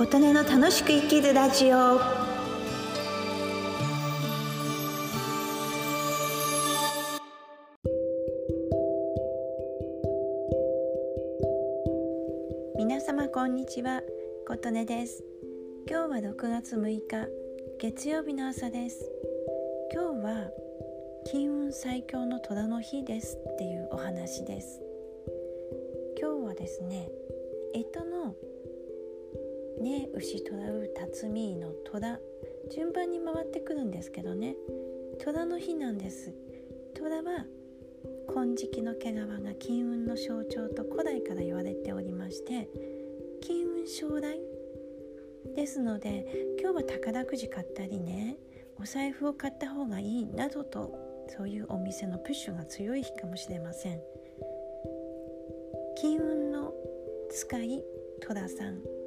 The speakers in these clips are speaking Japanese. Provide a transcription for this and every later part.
琴音の楽しく生きるラジオ。皆様こんにちは。琴音です。今日は6月6日月曜日の朝です。今日は金運最強の虎の日ですっていうお話です。今日はですね干支のね牛虎う辰巳の虎順番に回ってくるんですけどね。虎の日なんです。虎は金色の毛皮が金運の象徴と古代から言われておりまして金運将来？ですので今日は宝くじ買ったりねお財布を買った方がいいなどとそういうお店のプッシュが強い日かもしれません。金運の使い寅さん。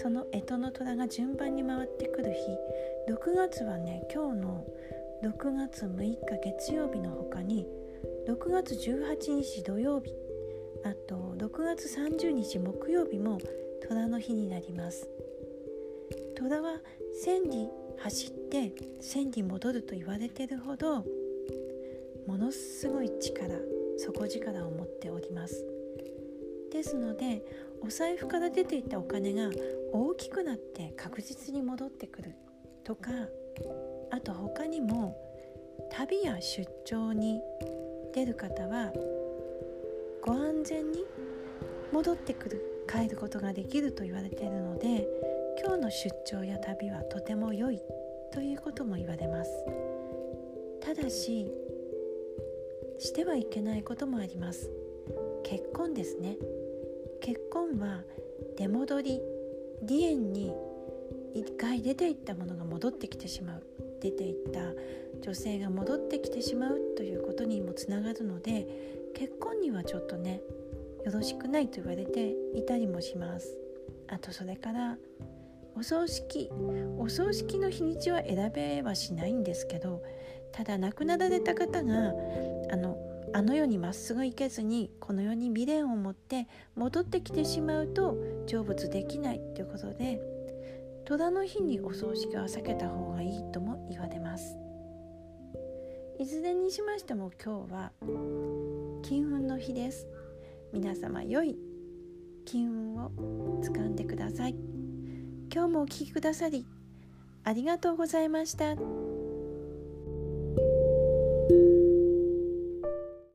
その干支の虎が順番に回ってくる日。6月はね今日の6月6日月曜日の他に6月18日土曜日あと6月30日木曜日も虎の日になります。虎は千里走って千里戻ると言われてるほどものすごい力底力を持っております。ですのでお財布から出ていたお金が大きくなって確実に戻ってくるとかあと他にも旅や出張に出る方はご安全に戻ってくる帰ることができると言われているので今日の出張や旅はとても良いということも言われます。ただししてはいけないこともあります。結婚ですね。結婚は出戻り離縁に一回出ていったものが戻ってきてしまう。出ていった女性が戻ってきてしまうということにもつながるので結婚にはちょっとねよろしくないと言われていたりもします。あとそれからお葬式。お葬式の日にちは選べはしないんですけどただ亡くなられた方があのあの世にまっすぐ行けずにこの世に未練を持って戻ってきてしまうと成仏できないということで虎の日にお葬式は避けた方がいいとも言われます。いずれにしましても今日は金運の日です。皆様良い金運を掴んでください。今日もお聴きくださりありがとうございました。